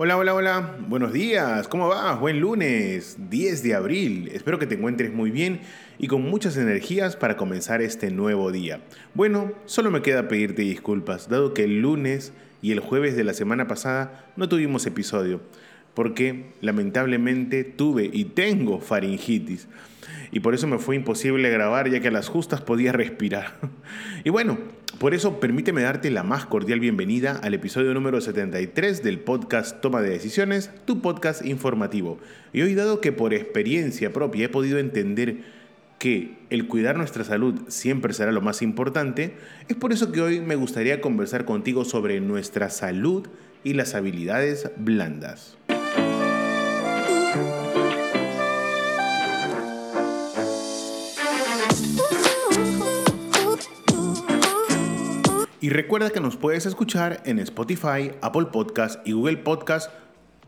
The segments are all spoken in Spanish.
Hola, hola, hola. Buenos días. ¿Cómo vas? Buen lunes, 10 de abril. Espero que te encuentres muy bien y con muchas energías para comenzar este nuevo día. Bueno, solo me queda pedirte disculpas, dado que el lunes y el jueves de la semana pasada no tuvimos episodio, porque lamentablemente tuve y tengo faringitis y por eso me fue imposible grabar ya que a las justas podía respirar. y bueno, por eso permíteme darte la más cordial bienvenida al episodio número 73 del podcast Toma de Decisiones, tu podcast informativo. Y hoy dado que por experiencia propia he podido entender que el cuidar nuestra salud siempre será lo más importante, es por eso que hoy me gustaría conversar contigo sobre nuestra salud y las habilidades blandas. Y recuerda que nos puedes escuchar en Spotify, Apple Podcast y Google Podcast.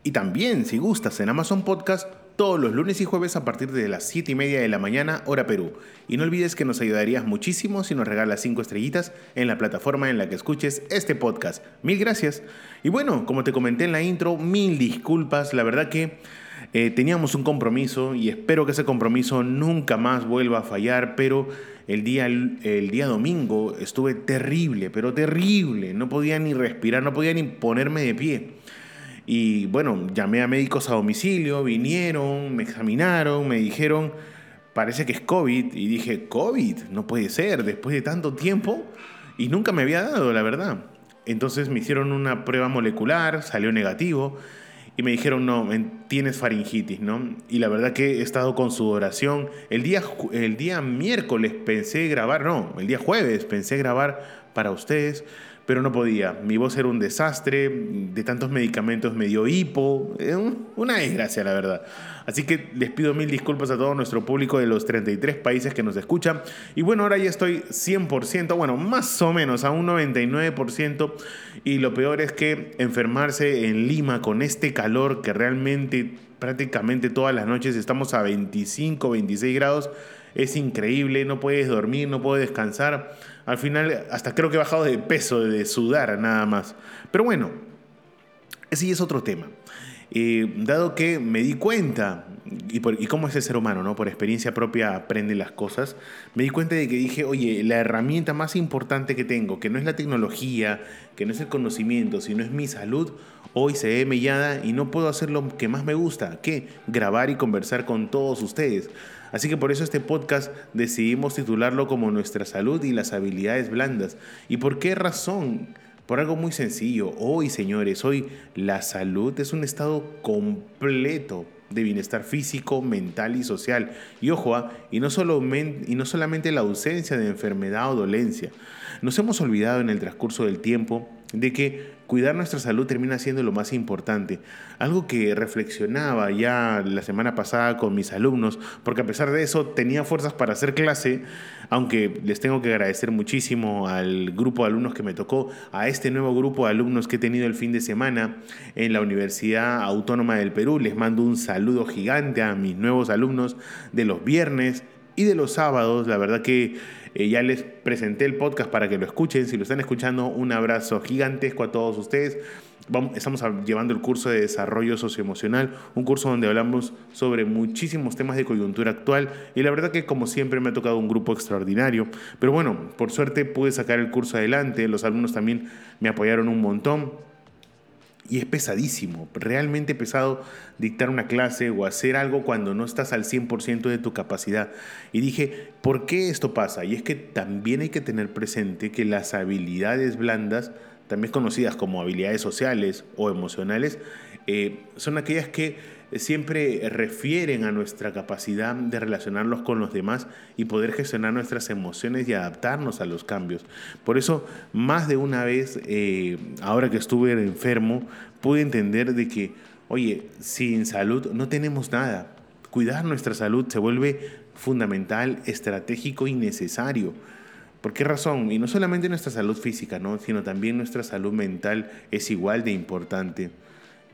Y también, si gustas, en Amazon Podcast todos los lunes y jueves a partir de las 7 y media de la mañana, hora Perú. Y no olvides que nos ayudarías muchísimo si nos regalas 5 estrellitas en la plataforma en la que escuches este podcast. Mil gracias. Y bueno, como te comenté en la intro, mil disculpas. La verdad que eh, teníamos un compromiso y espero que ese compromiso nunca más vuelva a fallar, pero el día, el día domingo estuve terrible, pero terrible. No podía ni respirar, no podía ni ponerme de pie. Y bueno, llamé a médicos a domicilio, vinieron, me examinaron, me dijeron, parece que es COVID. Y dije, COVID, no puede ser, después de tanto tiempo. Y nunca me había dado, la verdad. Entonces me hicieron una prueba molecular, salió negativo y me dijeron, no, tienes faringitis, ¿no? Y la verdad que he estado con sudoración. El día, el día miércoles pensé grabar, no, el día jueves pensé grabar para ustedes, pero no podía. Mi voz era un desastre, de tantos medicamentos me dio hipo, una desgracia la verdad. Así que les pido mil disculpas a todo nuestro público de los 33 países que nos escuchan. Y bueno, ahora ya estoy 100%, bueno, más o menos a un 99%. Y lo peor es que enfermarse en Lima con este calor que realmente prácticamente todas las noches estamos a 25, 26 grados es increíble, no puedes dormir, no puedes descansar. Al final, hasta creo que he bajado de peso, de sudar nada más. Pero bueno, ese es otro tema. Eh, dado que me di cuenta, y, por, y, cómo es el ser humano, ¿no? por experiencia propia aprende las cosas, me di cuenta de que dije, oye, la herramienta más importante que tengo, que no es la tecnología, que no es el conocimiento, sino es mi salud, hoy se ve mellada y no puedo hacer lo que más me gusta, que grabar y conversar con todos ustedes. Así que por eso este podcast decidimos titularlo como Nuestra salud y las habilidades blandas. ¿Y por qué razón? Por algo muy sencillo. Hoy, señores, hoy la salud es un estado completo de bienestar físico, mental y social. Y ojo, ¿ah? y, no solo y no solamente la ausencia de enfermedad o dolencia. Nos hemos olvidado en el transcurso del tiempo de que cuidar nuestra salud termina siendo lo más importante. Algo que reflexionaba ya la semana pasada con mis alumnos, porque a pesar de eso tenía fuerzas para hacer clase, aunque les tengo que agradecer muchísimo al grupo de alumnos que me tocó, a este nuevo grupo de alumnos que he tenido el fin de semana en la Universidad Autónoma del Perú. Les mando un saludo gigante a mis nuevos alumnos de los viernes y de los sábados. La verdad que eh, ya les presenté el podcast para que lo escuchen. Si lo están escuchando, un abrazo gigantesco a todos ustedes. Vamos, estamos llevando el curso de desarrollo socioemocional, un curso donde hablamos sobre muchísimos temas de coyuntura actual y la verdad que como siempre me ha tocado un grupo extraordinario, pero bueno, por suerte pude sacar el curso adelante, los alumnos también me apoyaron un montón y es pesadísimo, realmente pesado dictar una clase o hacer algo cuando no estás al 100% de tu capacidad. Y dije, ¿por qué esto pasa? Y es que también hay que tener presente que las habilidades blandas también conocidas como habilidades sociales o emocionales, eh, son aquellas que siempre refieren a nuestra capacidad de relacionarnos con los demás y poder gestionar nuestras emociones y adaptarnos a los cambios. Por eso, más de una vez, eh, ahora que estuve enfermo, pude entender de que, oye, sin salud no tenemos nada. Cuidar nuestra salud se vuelve fundamental, estratégico y necesario. ¿Por qué razón? Y no solamente nuestra salud física, ¿no? sino también nuestra salud mental es igual de importante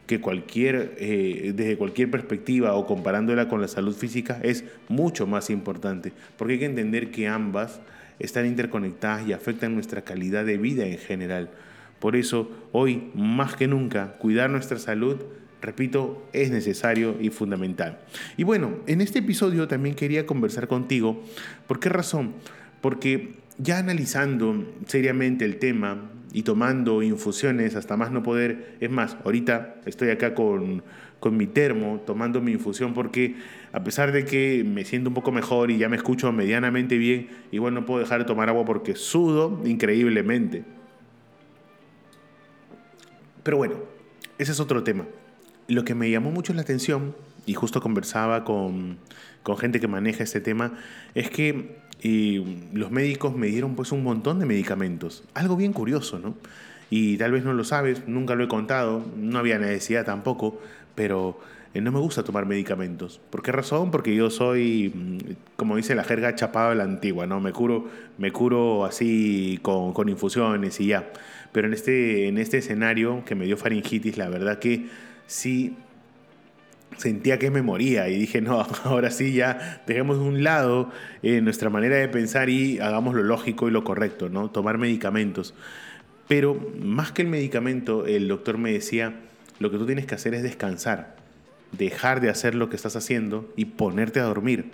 que cualquier, eh, desde cualquier perspectiva o comparándola con la salud física es mucho más importante, porque hay que entender que ambas están interconectadas y afectan nuestra calidad de vida en general. Por eso, hoy, más que nunca, cuidar nuestra salud, repito, es necesario y fundamental. Y bueno, en este episodio también quería conversar contigo. ¿Por qué razón? Porque ya analizando seriamente el tema y tomando infusiones hasta más no poder, es más, ahorita estoy acá con, con mi termo tomando mi infusión porque a pesar de que me siento un poco mejor y ya me escucho medianamente bien, igual no puedo dejar de tomar agua porque sudo increíblemente. Pero bueno, ese es otro tema. Lo que me llamó mucho la atención, y justo conversaba con, con gente que maneja este tema, es que y los médicos me dieron pues un montón de medicamentos. Algo bien curioso, ¿no? Y tal vez no lo sabes, nunca lo he contado, no había necesidad tampoco, pero eh, no me gusta tomar medicamentos. ¿Por qué razón? Porque yo soy, mm, como dice la jerga, chapado a la antigua, ¿no? Me curo, me curo así con, con infusiones y ya. Pero en este, en este escenario que me dio faringitis, la verdad que sí sentía que me moría y dije, no, ahora sí ya dejemos de un lado eh, nuestra manera de pensar y hagamos lo lógico y lo correcto, ¿no? Tomar medicamentos. Pero más que el medicamento, el doctor me decía, lo que tú tienes que hacer es descansar, dejar de hacer lo que estás haciendo y ponerte a dormir.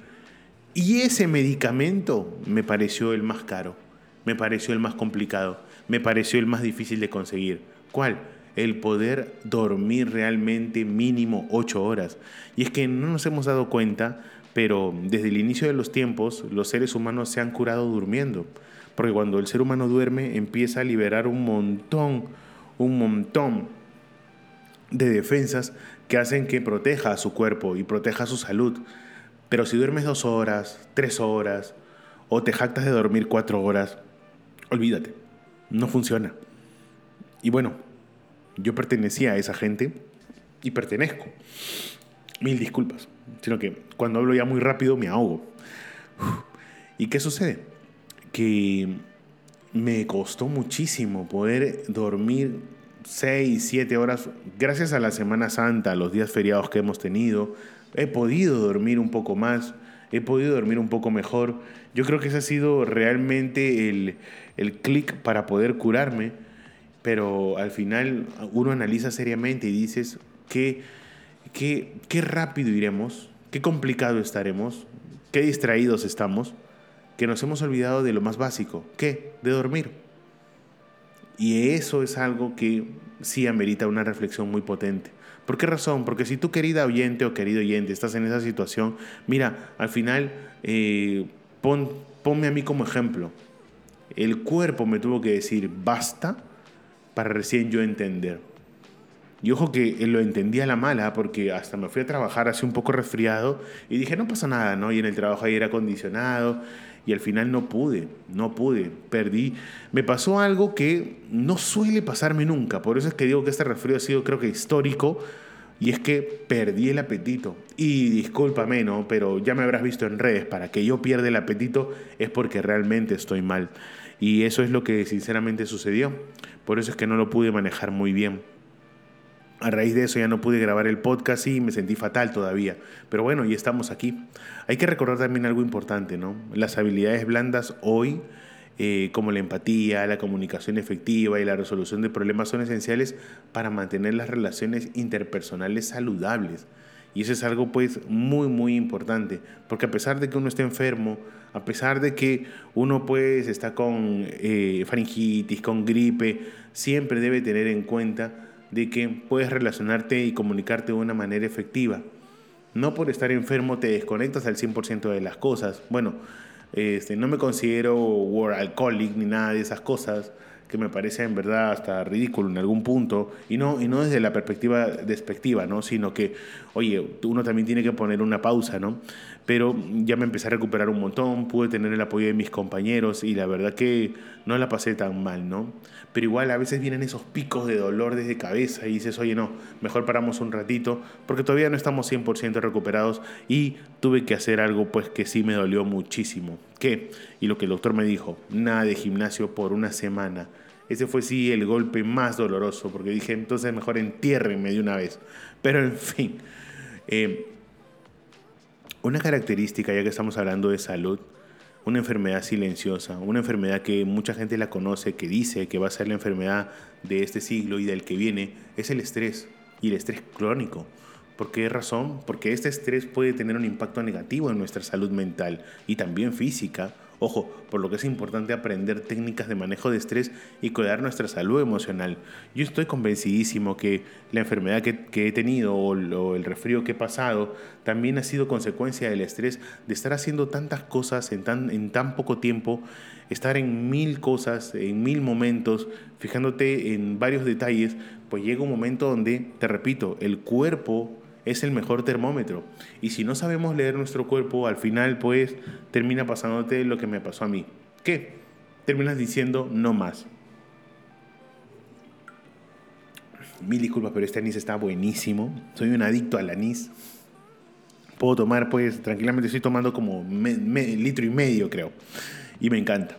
Y ese medicamento me pareció el más caro, me pareció el más complicado, me pareció el más difícil de conseguir. ¿Cuál? El poder dormir realmente mínimo ocho horas. Y es que no nos hemos dado cuenta, pero desde el inicio de los tiempos los seres humanos se han curado durmiendo. Porque cuando el ser humano duerme empieza a liberar un montón, un montón de defensas que hacen que proteja a su cuerpo y proteja su salud. Pero si duermes dos horas, tres horas, o te jactas de dormir cuatro horas, olvídate, no funciona. Y bueno, yo pertenecía a esa gente y pertenezco. Mil disculpas. Sino que cuando hablo ya muy rápido me ahogo. ¿Y qué sucede? Que me costó muchísimo poder dormir 6, 7 horas. Gracias a la Semana Santa, a los días feriados que hemos tenido, he podido dormir un poco más, he podido dormir un poco mejor. Yo creo que ese ha sido realmente el, el clic para poder curarme pero al final uno analiza seriamente y dices, ¿qué, qué, qué rápido iremos? ¿Qué complicado estaremos? ¿Qué distraídos estamos? Que nos hemos olvidado de lo más básico. ¿Qué? De dormir. Y eso es algo que sí amerita una reflexión muy potente. ¿Por qué razón? Porque si tú, querida oyente o querido oyente, estás en esa situación, mira, al final, eh, pon, ponme a mí como ejemplo. El cuerpo me tuvo que decir, basta, para recién yo entender. Y ojo que lo entendí a la mala porque hasta me fui a trabajar así un poco resfriado y dije, no pasa nada, ¿no? Y en el trabajo ahí era acondicionado y al final no pude, no pude, perdí. Me pasó algo que no suele pasarme nunca, por eso es que digo que este resfrío ha sido creo que histórico y es que perdí el apetito. Y discúlpame, ¿no? Pero ya me habrás visto en redes, para que yo pierda el apetito es porque realmente estoy mal. Y eso es lo que sinceramente sucedió. Por eso es que no lo pude manejar muy bien. A raíz de eso ya no pude grabar el podcast y me sentí fatal todavía. Pero bueno, y estamos aquí. Hay que recordar también algo importante, ¿no? Las habilidades blandas hoy, eh, como la empatía, la comunicación efectiva y la resolución de problemas, son esenciales para mantener las relaciones interpersonales saludables. Y eso es algo pues muy, muy importante, porque a pesar de que uno esté enfermo, a pesar de que uno pues está con eh, faringitis, con gripe, siempre debe tener en cuenta de que puedes relacionarte y comunicarte de una manera efectiva. No por estar enfermo te desconectas al 100% de las cosas. Bueno, este, no me considero alcoholic ni nada de esas cosas que me parece en verdad hasta ridículo en algún punto, y no, y no desde la perspectiva despectiva, ¿no? sino que, oye, uno también tiene que poner una pausa, ¿no? Pero ya me empecé a recuperar un montón, pude tener el apoyo de mis compañeros y la verdad que no la pasé tan mal, ¿no? Pero igual a veces vienen esos picos de dolor desde cabeza y dices, oye, no, mejor paramos un ratito, porque todavía no estamos 100% recuperados y tuve que hacer algo pues que sí me dolió muchísimo. Y lo que el doctor me dijo, nada de gimnasio por una semana. Ese fue sí el golpe más doloroso, porque dije, entonces mejor entiérrenme de una vez. Pero en fin, eh, una característica, ya que estamos hablando de salud, una enfermedad silenciosa, una enfermedad que mucha gente la conoce, que dice que va a ser la enfermedad de este siglo y del que viene, es el estrés y el estrés crónico. ¿Por qué razón? Porque este estrés puede tener un impacto negativo en nuestra salud mental y también física Ojo, por lo que es importante aprender técnicas de manejo de estrés y cuidar nuestra salud emocional. Yo estoy convencidísimo que la enfermedad que, he tenido o, el resfrío que he pasado también ha sido consecuencia del estrés de estar haciendo tantas cosas en tan, en tan poco tiempo, estar en mil cosas, en mil momentos, fijándote en varios detalles, pues llega un momento donde, te repito, el cuerpo es el mejor termómetro. Y si no sabemos leer nuestro cuerpo, al final pues termina pasándote lo que me pasó a mí. ¿Qué? Terminas diciendo no más. Mil disculpas, pero este anís está buenísimo. Soy un adicto al anís. Puedo tomar, pues, tranquilamente estoy tomando como litro y medio, creo. Y me encanta.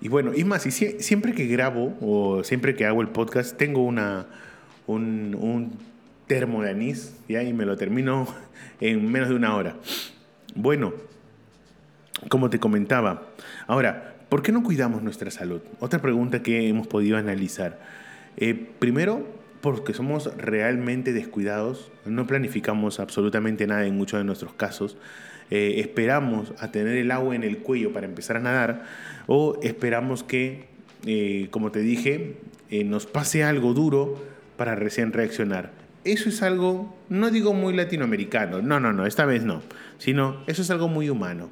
Y bueno, y más, y siempre que grabo o siempre que hago el podcast, tengo una, un, un termo de anís, y me lo termino en menos de una hora. Bueno, como te comentaba, ahora, ¿por qué no cuidamos nuestra salud? Otra pregunta que hemos podido analizar. Eh, primero, porque somos realmente descuidados, no planificamos absolutamente nada en muchos de nuestros casos, eh, esperamos a tener el agua en el cuello para empezar a nadar o esperamos que, eh, como te dije, nos pase algo duro para recién reaccionar eso es algo, no digo muy latinoamericano, no, no, no, esta vez no, sino eso es algo muy humano.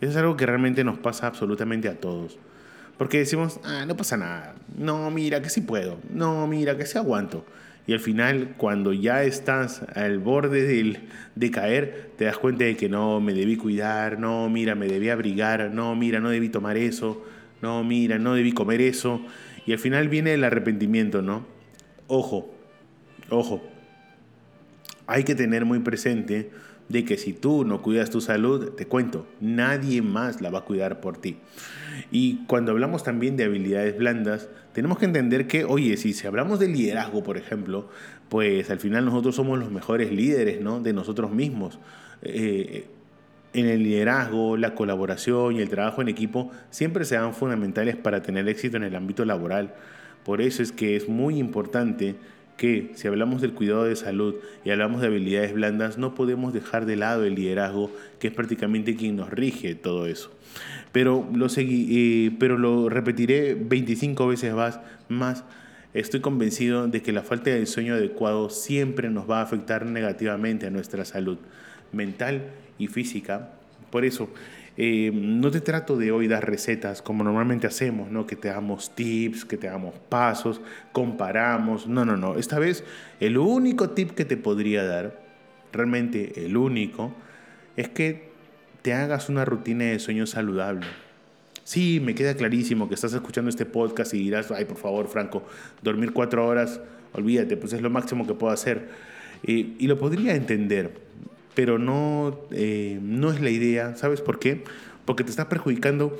Eso es algo que realmente nos pasa absolutamente a todos. Porque decimos, ah, no pasa nada, no, mira que sí puedo, no, mira que sí aguanto. Y al final, cuando ya estás al borde del, de caer, te das cuenta de que no, me debí cuidar, no, mira, me debí abrigar, no, mira, no debí tomar eso, no, mira, no debí comer eso. Y al final viene el arrepentimiento, ¿no? Ojo, ojo, hay que tener muy presente de que si tú no cuidas tu salud, te cuento, nadie más la va a cuidar por ti. Y cuando hablamos también de habilidades blandas, tenemos que entender que, oye, si, si hablamos de liderazgo, por ejemplo, pues al final nosotros somos los mejores líderes ¿no? de nosotros mismos. Eh, en el liderazgo, la colaboración y el trabajo en equipo siempre serán fundamentales para tener éxito en el ámbito laboral. Por eso es que es muy importante que si hablamos del cuidado de salud y hablamos de habilidades blandas, no podemos dejar de lado el liderazgo, que es prácticamente quien nos rige todo eso. Pero lo, seguí, eh, pero lo repetiré 25 veces más, más. Estoy convencido de que la falta de sueño adecuado siempre nos va a afectar negativamente a nuestra salud mental y física. Por eso, eh, no te trato de hoy dar recetas como normalmente hacemos, ¿no? que te damos tips, que te damos pasos, comparamos. No, no, no. Esta vez el único tip que te podría dar, realmente el único, es que te hagas una rutina de sueño saludable. Sí, me queda clarísimo que estás escuchando este podcast y dirás, ay, por favor, Franco, dormir cuatro horas, olvídate, pues es lo máximo que puedo hacer. Eh, y lo podría entender, pero no, eh, no es la idea. ¿Sabes por qué? Porque te está perjudicando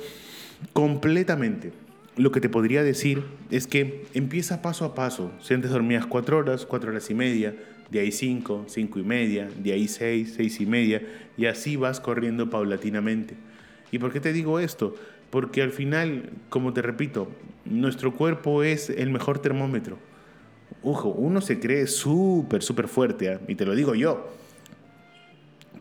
completamente. Lo que te podría decir es que empieza paso a paso. Si antes dormías cuatro horas, cuatro horas y media, de ahí cinco, cinco y media, de ahí seis, seis y media, y así vas corriendo paulatinamente. ¿Y por qué te digo esto? Porque al final, como te repito, nuestro cuerpo es el mejor termómetro. Ojo, uno se cree súper, súper fuerte, ¿eh? y te lo digo yo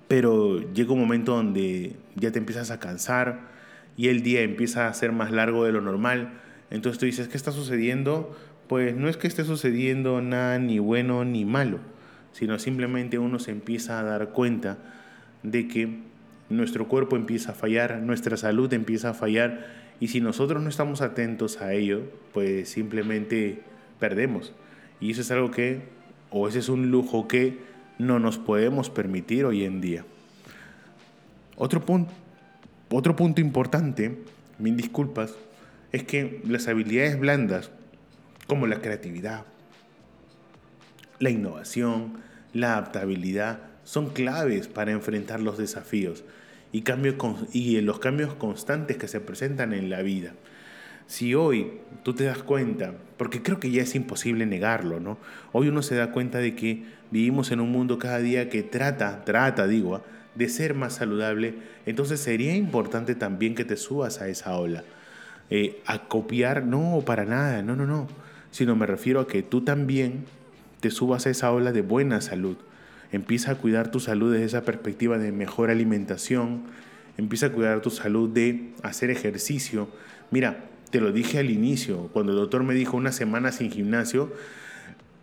pero llega un momento donde ya te empiezas a cansar y el día empieza a ser más largo de lo normal. Entonces tú dices, ¿qué está sucediendo? Pues no es que esté sucediendo nada ni bueno ni malo, sino simplemente uno se empieza a dar cuenta de que nuestro cuerpo empieza a fallar, nuestra salud empieza a fallar Y si nosotros no estamos atentos a ello, pues simplemente perdemos. Y eso es algo que, o ese es un lujo que no nos podemos permitir hoy en día. Otro punto, importante, mil disculpas, es que las habilidades blandas, como la creatividad, la innovación, la adaptabilidad, son claves para enfrentar los desafíos y, y los cambios constantes que se presentan en la vida. Si hoy tú te das cuenta, porque creo que ya es imposible negarlo, ¿no? Hoy uno se da cuenta de que vivimos en un mundo cada día que trata, trata, digo, de ser más saludable, entonces sería importante también que te subas a esa ola. Eh, a copiar, no, para nada, no, no, no, sino me refiero a que tú también te subas a esa ola de buena salud. Empieza a cuidar tu salud desde esa perspectiva de mejor alimentación, empieza a cuidar tu salud de hacer ejercicio. Mira, te lo dije al inicio, cuando el doctor me dijo una semana sin gimnasio,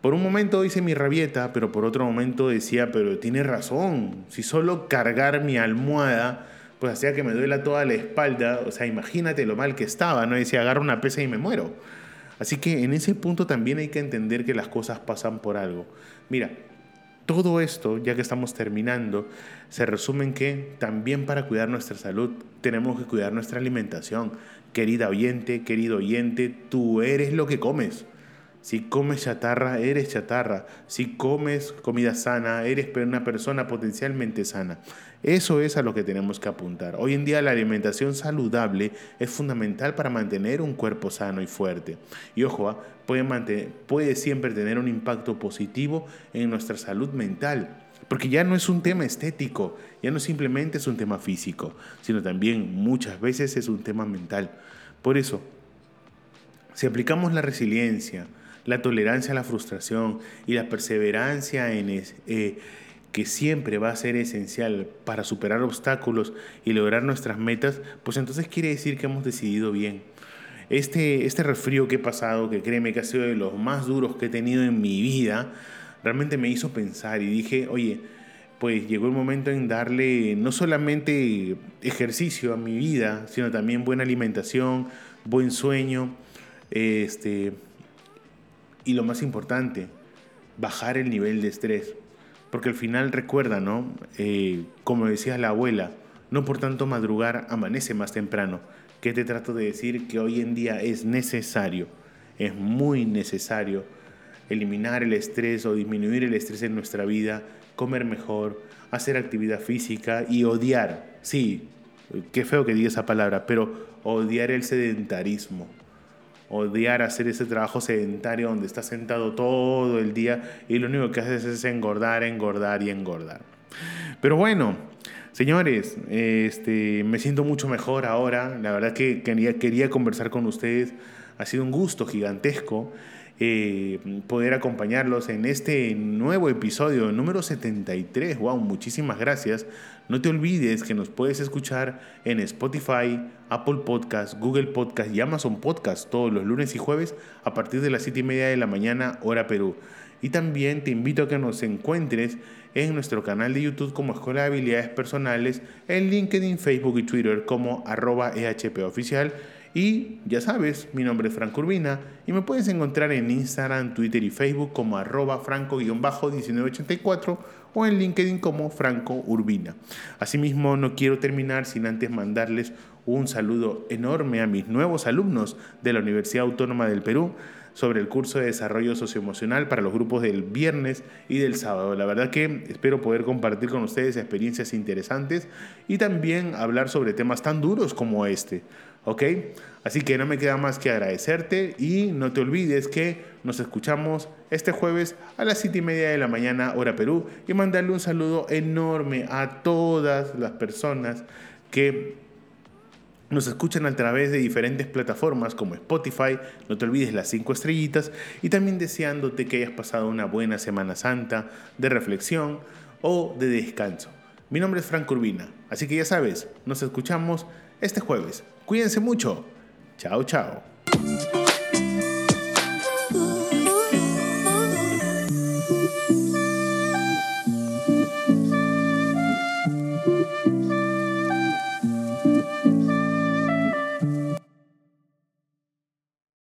por un momento hice mi rabieta, pero por otro momento decía, pero tiene razón, si solo cargar mi almohada, pues hacía que me duela toda la espalda, o sea, imagínate lo mal que estaba, ¿no? Decía, agarro una pesa y me muero. Así que en ese punto también hay que entender que las cosas pasan por algo. Mira, todo esto, ya que estamos terminando, se resume en que también para cuidar nuestra salud tenemos que cuidar nuestra alimentación. Querida oyente, querido oyente, tú eres lo que comes. Si comes chatarra, eres chatarra. Si comes comida sana, eres una persona potencialmente sana. Eso es a lo que tenemos que apuntar. Hoy en día la alimentación saludable es fundamental para mantener un cuerpo sano y fuerte. Y ojo, ¿ah? puede, puede siempre tener un impacto positivo en nuestra salud mental. Porque ya no es un tema estético, ya no simplemente es un tema físico, sino también muchas veces es un tema mental. Por eso, si aplicamos la resiliencia, la tolerancia a la frustración y la perseverancia en eh, que siempre va a ser esencial para superar obstáculos y lograr nuestras metas, pues entonces quiere decir que hemos decidido bien. Este, este resfrío que he pasado, que créeme que ha sido de los más duros que he tenido en mi vida, realmente me hizo pensar y dije, oye, pues llegó el momento en darle no solamente ejercicio a mi vida, sino también buena alimentación, buen sueño, este, y lo más importante, bajar el nivel de estrés. Porque al final recuerda, ¿no? Eh, como decía la abuela, no por tanto madrugar amanece más temprano. ¿Qué te trato de decir? Que hoy en día es necesario, es muy necesario eliminar el estrés o disminuir el estrés en nuestra vida, comer mejor, hacer actividad física y odiar, sí, qué feo que diga esa palabra, pero odiar el sedentarismo odiar hacer ese trabajo sedentario donde estás sentado todo el día y lo único que haces es engordar, engordar y engordar. Pero bueno, señores, este, me siento mucho mejor ahora. La verdad que quería, quería conversar con ustedes. Ha sido un gusto gigantesco. Eh, poder acompañarlos en este nuevo episodio número 73. Wow, muchísimas gracias. No te olvides que nos puedes escuchar en Spotify, Apple Podcast, Google Podcast y Amazon Podcast todos los lunes y jueves a partir de las 7 y media de la mañana, hora Perú. Y también te invito a que nos encuentres en nuestro canal de YouTube como Escuela de Habilidades Personales, en LinkedIn, Facebook y Twitter como arroba EHP Oficial y ya sabes, mi nombre es Franco Urbina y me puedes encontrar en Instagram, Twitter y Facebook como arroba franco-1984 o en LinkedIn como Franco Urbina. Asimismo, no quiero terminar sin antes mandarles un saludo enorme a mis nuevos alumnos de la Universidad Autónoma del Perú sobre el curso de desarrollo socioemocional para los grupos del viernes y del sábado. La verdad que espero poder compartir con ustedes experiencias interesantes y también hablar sobre temas tan duros como este. ¿Ok? Así que no me queda más que agradecerte y no te olvides que nos escuchamos este jueves a las 7 y media de la mañana, hora Perú, y mandarle un saludo enorme a todas las personas que nos escuchan a través de diferentes plataformas como Spotify, no te olvides las 5 estrellitas, y también deseándote que hayas pasado una buena Semana Santa de reflexión o de descanso. Mi nombre es Franco Urbina, así que ya sabes, nos escuchamos este jueves. Cuídense mucho. Chao, chao.